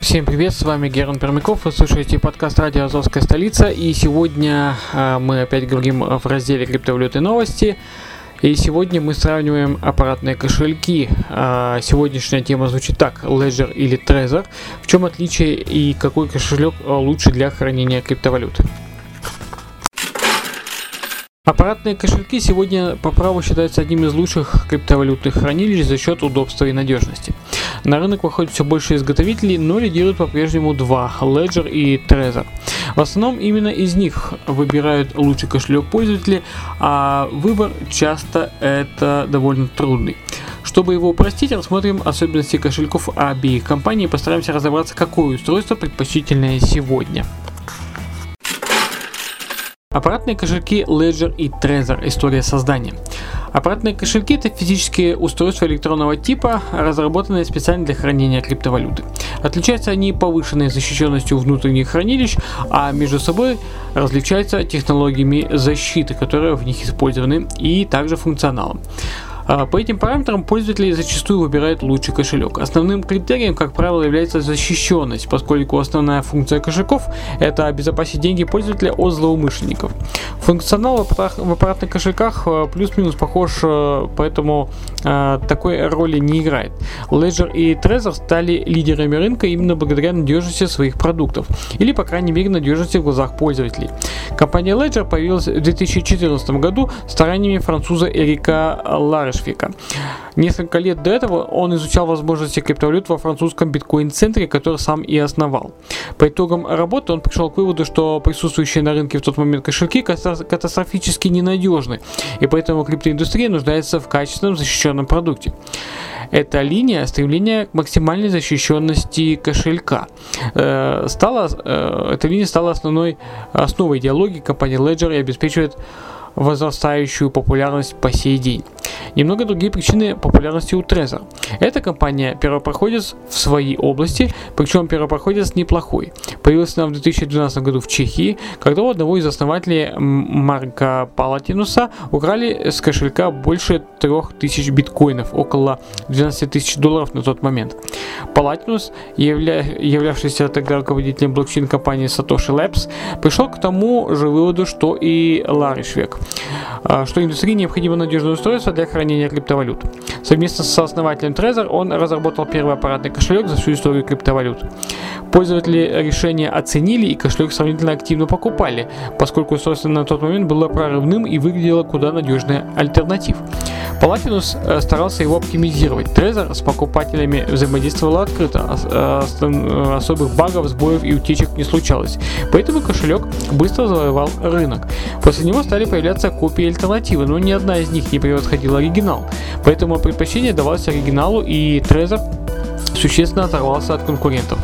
Всем привет, с вами Герман Пермяков, вы слушаете подкаст «Радио Азовская столица», и сегодня э, мы опять говорим в разделе «Криптовалюты новости», и сегодня мы сравниваем аппаратные кошельки. А, сегодняшняя тема звучит так, Ledger или Trezor. В чем отличие и какой кошелек э, лучше для хранения криптовалюты? Аппаратные кошельки сегодня по праву считаются одним из лучших криптовалютных хранилищ за счет удобства и надежности. На рынок выходит все больше изготовителей, но лидируют по-прежнему два – Ledger и Trezor. В основном именно из них выбирают лучший кошелек пользователи, а выбор часто это довольно трудный. Чтобы его упростить, рассмотрим особенности кошельков обеих компаний и постараемся разобраться, какое устройство предпочтительное сегодня. Аппаратные кошельки Ledger и Trezor. История создания. Аппаратные кошельки – это физические устройства электронного типа, разработанные специально для хранения криптовалюты. Отличаются они повышенной защищенностью внутренних хранилищ, а между собой различаются технологиями защиты, которые в них использованы, и также функционалом. А, по этим параметрам пользователи зачастую выбирают лучший кошелек. Основным критерием, как правило, является защищенность, поскольку основная функция кошельков – это обезопасить деньги пользователя от злоумышленников. Функционал в аппаратных кошельках а, плюс-минус похож, а, поэтому такой роли не играет. Ledger и Trezor стали лидерами рынка именно благодаря надежности своих продуктов, или по крайней мере надежности в глазах пользователей. Компания Ledger появилась в 2014 году стараниями француза Эрика Лареш Рашфика. Несколько лет до этого он изучал возможности криптовалют во французском биткоин-центре, который сам и основал. По итогам работы он пришел к выводу, что присутствующие на рынке в тот момент кошельки катастрофически ненадежны, и поэтому криптоиндустрия нуждается в качественном защищенном продукте. Эта линия стремления к максимальной защищенности кошелька. Э, стала, э, эта линия стала основной основой идеологии компании Ledger и обеспечивает возрастающую популярность по сей день. Немного другие причины популярности у Trezor. Эта компания первопроходец в своей области, причем первопроходец неплохой. Появилась она в 2012 году в Чехии, когда у одного из основателей Марка Палатинуса украли с кошелька больше 3000 биткоинов, около 12 тысяч долларов на тот момент. Палатинус, явля... являвшийся тогда руководителем блокчейн-компании Satoshi Labs, пришел к тому же выводу, что и Ларри Швек, а, что индустрии необходимо надежное устройство для хранения криптовалют. Совместно с основателем Trezor он разработал первый аппаратный кошелек за всю историю криптовалют. Пользователи решения оценили и кошелек сравнительно активно покупали, поскольку устройство на тот момент было прорывным и выглядело куда надежнее альтернатив. Палатинус э, старался его оптимизировать. Trezor с покупателями взаимодействовал открыто, э, э, особых багов, сбоев и утечек не случалось. Поэтому кошелек быстро завоевал рынок. После него стали появляться копии альтернативы, но ни одна из них не превосходила оригинал. Поэтому предпочтение давалось оригиналу и Trezor существенно оторвался от конкурентов.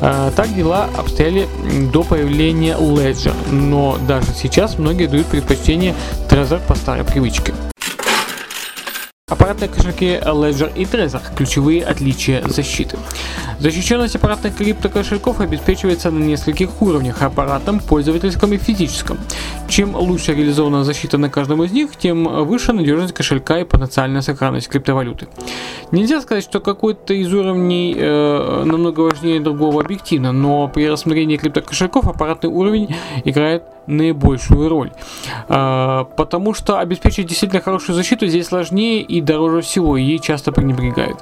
Так дела обстояли до появления Ledger, но даже сейчас многие дают предпочтение Trezor по старой привычке. Аппаратные кошельки Ledger и Trezor – ключевые отличия защиты. Защищенность аппаратных криптокошельков обеспечивается на нескольких уровнях – аппаратном, пользовательском и физическом. Чем лучше реализована защита на каждом из них, тем выше надежность кошелька и потенциальная сохранность криптовалюты. Нельзя сказать, что какой-то из уровней э, намного важнее другого объективно, но при рассмотрении криптокошельков аппаратный уровень играет наибольшую роль. Э, потому что обеспечить действительно хорошую защиту здесь сложнее и дороже всего, и ей часто пренебрегают.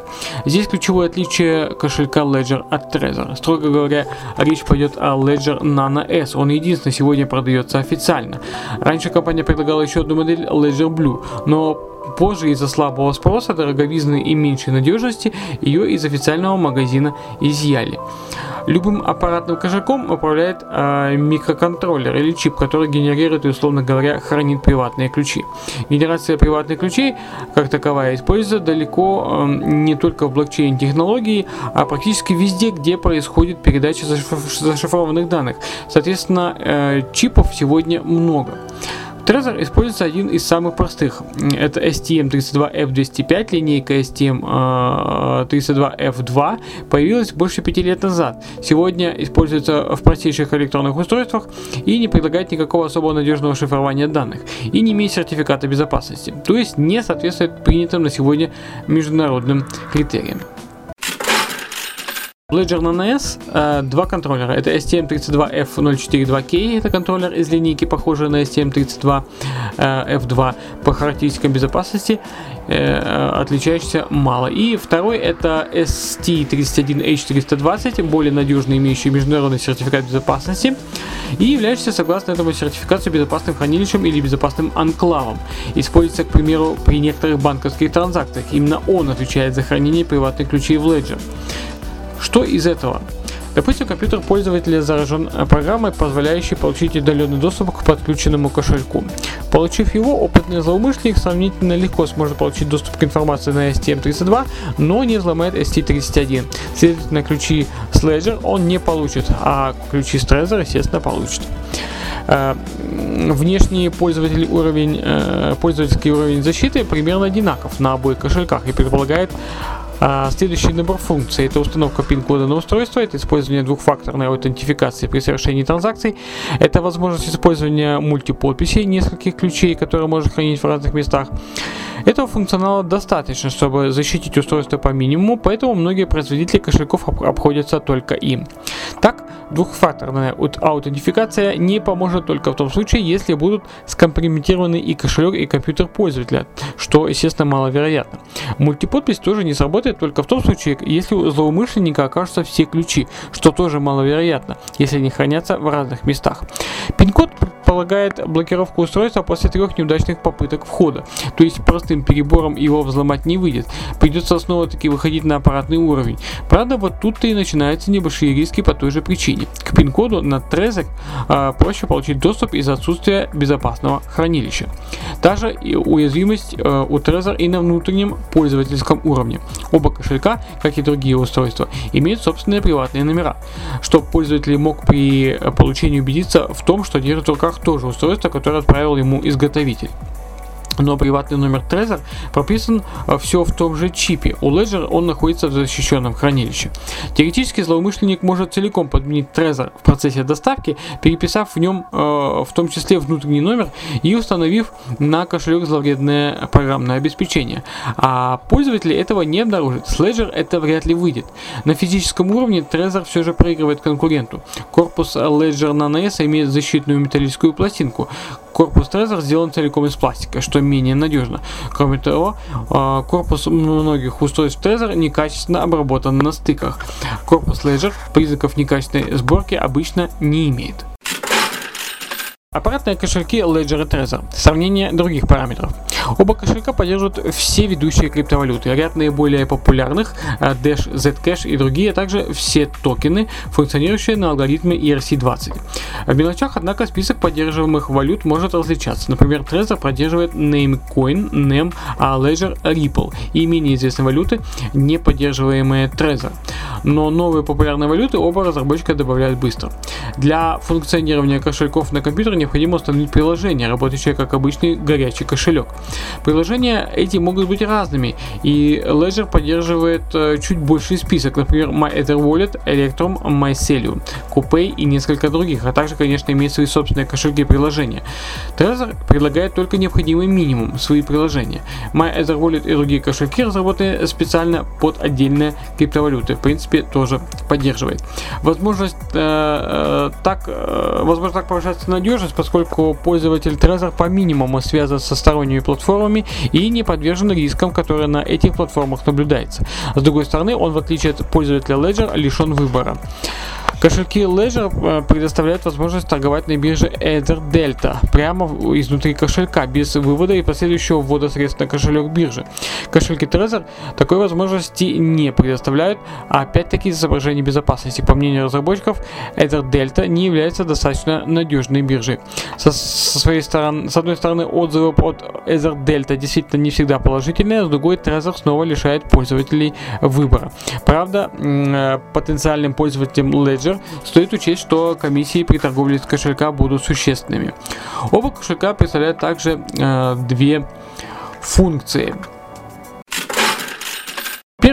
Здесь ключевое отличие кошелька Ledger от Trezor. Строго говоря, речь пойдет о Ledger Nano S. Он единственный сегодня продается официально. Раньше компания предлагала еще одну модель Ledger Blue, но позже из-за слабого спроса, дороговизны и меньшей надежности ее из официального магазина изъяли. Любым аппаратным кошельком управляет э, микроконтроллер или чип, который генерирует и, условно говоря, хранит приватные ключи. Генерация приватных ключей, как таковая, используется далеко э, не только в блокчейн-технологии, а практически везде, где происходит передача зашиф- зашифрованных данных. Соответственно, э, чипов сегодня много. Trezor используется один из самых простых. Это STM32F205, линейка STM32F2 появилась больше пяти лет назад. Сегодня используется в простейших электронных устройствах и не предлагает никакого особо надежного шифрования данных и не имеет сертификата безопасности, то есть не соответствует принятым на сегодня международным критериям. Ledger Nano S, э, два контроллера. Это STM32F042K, это контроллер из линейки, похожий на STM32F2 по характеристикам безопасности, э, отличающийся мало. И второй это ST31H420, более надежный, имеющий международный сертификат безопасности и являющийся, согласно этому сертификацию, безопасным хранилищем или безопасным анклавом. Используется, к примеру, при некоторых банковских транзакциях. Именно он отвечает за хранение приватных ключей в Ledger. Что из этого? Допустим, компьютер пользователя заражен программой, позволяющей получить удаленный доступ к подключенному кошельку. Получив его, опытный злоумышленник сравнительно легко сможет получить доступ к информации на STM32, но не взломает ST31. Следовательно, ключи Ledger он не получит, а ключи Trezor, естественно, получит. Э, внешний пользователь уровень, э, пользовательский уровень защиты примерно одинаков на обоих кошельках и предполагает а, следующий набор функций это установка пин-кода на устройство, это использование двухфакторной аутентификации при совершении транзакций, это возможность использования мультиподписей нескольких ключей, которые можно хранить в разных местах. Этого функционала достаточно, чтобы защитить устройство по минимуму, поэтому многие производители кошельков обходятся только им. Так, двухфакторная аутентификация не поможет только в том случае, если будут скомпрометированы и кошелек, и компьютер пользователя, что, естественно, маловероятно. Мультиподпись тоже не сработает только в том случае, если у злоумышленника окажутся все ключи, что тоже маловероятно, если они хранятся в разных местах. Пин-код предполагает блокировку устройства после трех неудачных попыток входа, то есть простым перебором его взломать не выйдет. Придется снова таки выходить на аппаратный уровень. Правда, вот тут-то и начинаются небольшие риски по той же причине. К пин-коду на Trezor э, проще получить доступ из-за отсутствия безопасного хранилища. Та же уязвимость э, у Trezor и на внутреннем пользовательском уровне. Оба кошелька, как и другие устройства, имеют собственные приватные номера, чтобы пользователь мог при получении убедиться в том, что держит в руках тоже устройство, которое отправил ему изготовитель но приватный номер Trezor прописан э, все в том же чипе. У Ledger он находится в защищенном хранилище. Теоретически злоумышленник может целиком подменить Trezor в процессе доставки, переписав в нем э, в том числе внутренний номер и установив на кошелек зловредное программное обеспечение. А пользователи этого не обнаружат. С Ledger это вряд ли выйдет. На физическом уровне Trezor все же проигрывает конкуренту. Корпус Ledger Nano S имеет защитную металлическую пластинку. Корпус Trezor сделан целиком из пластика, что менее надежно. Кроме того, а, корпус многих устройств Trezor некачественно обработан на стыках. Корпус Ledger признаков некачественной сборки обычно не имеет. Аппаратные кошельки Ledger и Trezor. Сравнение других параметров. Оба кошелька поддерживают все ведущие криптовалюты. Ряд наиболее популярных, э, Dash, Zcash и другие, а также все токены, функционирующие на алгоритме ERC-20. В мелочах, однако, список поддерживаемых валют может различаться. Например, Trezor поддерживает Namecoin, NEM, а Ledger Ripple и менее известные валюты, не поддерживаемые Trezor. Но новые популярные валюты оба разработчика добавляют быстро. Для функционирования кошельков на компьютере необходимо установить приложение, работающее как обычный горячий кошелек. Приложения эти могут быть разными, и Ledger поддерживает э, чуть больший список, например, MyEtherWallet, Electrum, MyCelium, Copay и несколько других, а также, конечно, имеет свои собственные кошельки и приложения. Trezor предлагает только необходимый минимум свои приложения. MyEtherWallet и другие кошельки разработаны специально под отдельные криптовалюты, в принципе, тоже поддерживает. Возможность э, э, так, э, возможно так повышается надежность, поскольку пользователь Trezor по минимуму связан со сторонними платформами и не подвержен рискам, которые на этих платформах наблюдается. С другой стороны, он в отличие от пользователя Ledger лишен выбора. Кошельки Ledger э, предоставляют возможность торговать на бирже Ether Delta прямо изнутри кошелька, без вывода и последующего ввода средств на кошелек биржи. Кошельки Trezor такой возможности не предоставляют, а опять-таки из соображений безопасности. По мнению разработчиков, Ether Delta не является достаточно надежной биржей. Со, со своей стороны, с одной стороны, отзывы от Ether Delta действительно не всегда положительные, с другой Trezor снова лишает пользователей выбора. Правда, э, потенциальным пользователям Ledger стоит учесть, что комиссии при торговле с кошелька будут существенными. Оба кошелька представляют также э, две функции.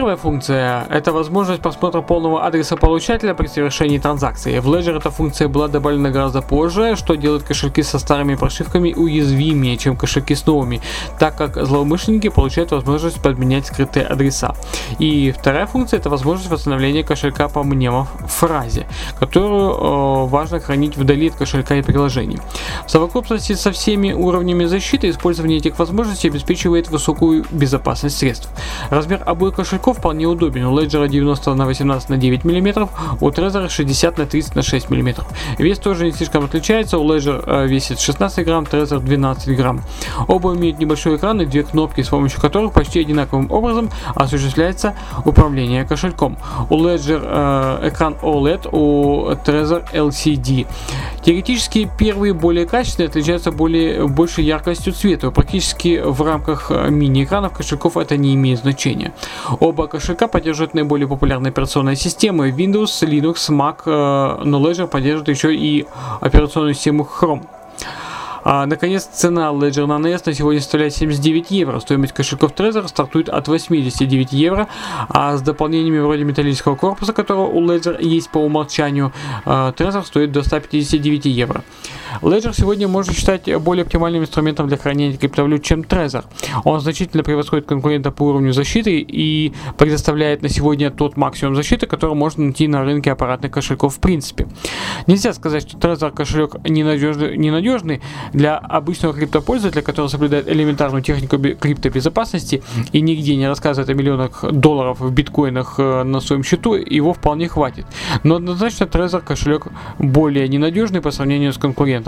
Первая функция – это возможность просмотра полного адреса получателя при совершении транзакции. В Ledger эта функция была добавлена гораздо позже, что делает кошельки со старыми прошивками уязвимее, чем кошельки с новыми, так как злоумышленники получают возможность подменять скрытые адреса. И вторая функция – это возможность восстановления кошелька по мнемофразе, которую э, важно хранить вдали от кошелька и приложений. В совокупности со всеми уровнями защиты использование этих возможностей обеспечивает высокую безопасность средств. Размер обоих кошельков вполне удобен. У Ledger 90 на 18 на 9 мм, у Trezor 60 на 30 на 6 мм. Вес тоже не слишком отличается, у Ledger э, весит 16 грамм, Trezor 12 грамм. Оба имеют небольшой экран и две кнопки, с помощью которых почти одинаковым образом осуществляется управление кошельком. У Ledger э, экран OLED, у Trezor LCD. Теоретически первые более качественные отличаются более, большей яркостью цвета. Практически в рамках э, мини-экранов кошельков это не имеет значения. Оба кошелька поддерживают наиболее популярные операционные системы Windows, Linux, Mac, э, но Ledger поддерживает еще и операционную систему Chrome. А, наконец, цена Ledger Nano S на сегодня составляет 79 евро. Стоимость кошельков Trezor стартует от 89 евро, а с дополнениями вроде металлического корпуса, которого у Ledger есть по умолчанию, а, Trezor стоит до 159 евро. Ledger сегодня можно считать более оптимальным инструментом для хранения криптовалют, чем Trezor. Он значительно превосходит конкурента по уровню защиты и предоставляет на сегодня тот максимум защиты, который можно найти на рынке аппаратных кошельков в принципе. Нельзя сказать, что Trezor кошелек ненадежный, ненадежный для обычного криптопользователя, который соблюдает элементарную технику бе- криптобезопасности и нигде не рассказывает о миллионах долларов в биткоинах э, на своем счету, его вполне хватит. Но однозначно Trezor кошелек более ненадежный по сравнению с конкурентом.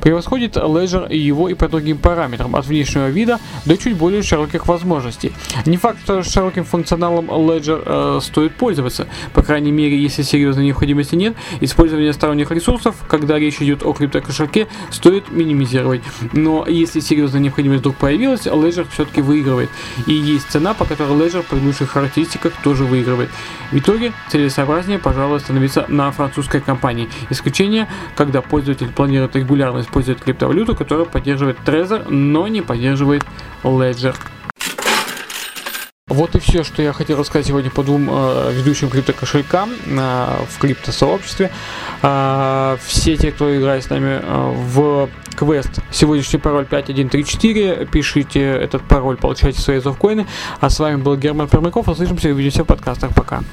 Превосходит Ledger его и по другим параметрам, от внешнего вида до чуть более широких возможностей. Не факт, что широким функционалом Ledger э, стоит пользоваться, по крайней мере, если серьезной необходимости нет, использование сторонних ресурсов, когда речь идет о криптокошельке, стоит минимизировать. Но если серьезная необходимость вдруг появилась, Ledger все-таки выигрывает. И есть цена, по которой Ledger при лучших характеристиках тоже выигрывает. В итоге целесообразнее, пожалуй, остановиться на французской компании. Исключение, когда пользователь планирует регулярно использовать криптовалюту, которая поддерживает Trezor, но не поддерживает Ledger. Вот и все, что я хотел рассказать сегодня по двум э, ведущим криптокошелькам э, в криптосообществе. Э, все те, кто играет с нами э, в квест, сегодняшний пароль 5134, пишите этот пароль, получайте свои зовкоины. А с вами был Герман Пермяков, услышимся и увидимся в подкастах. Пока.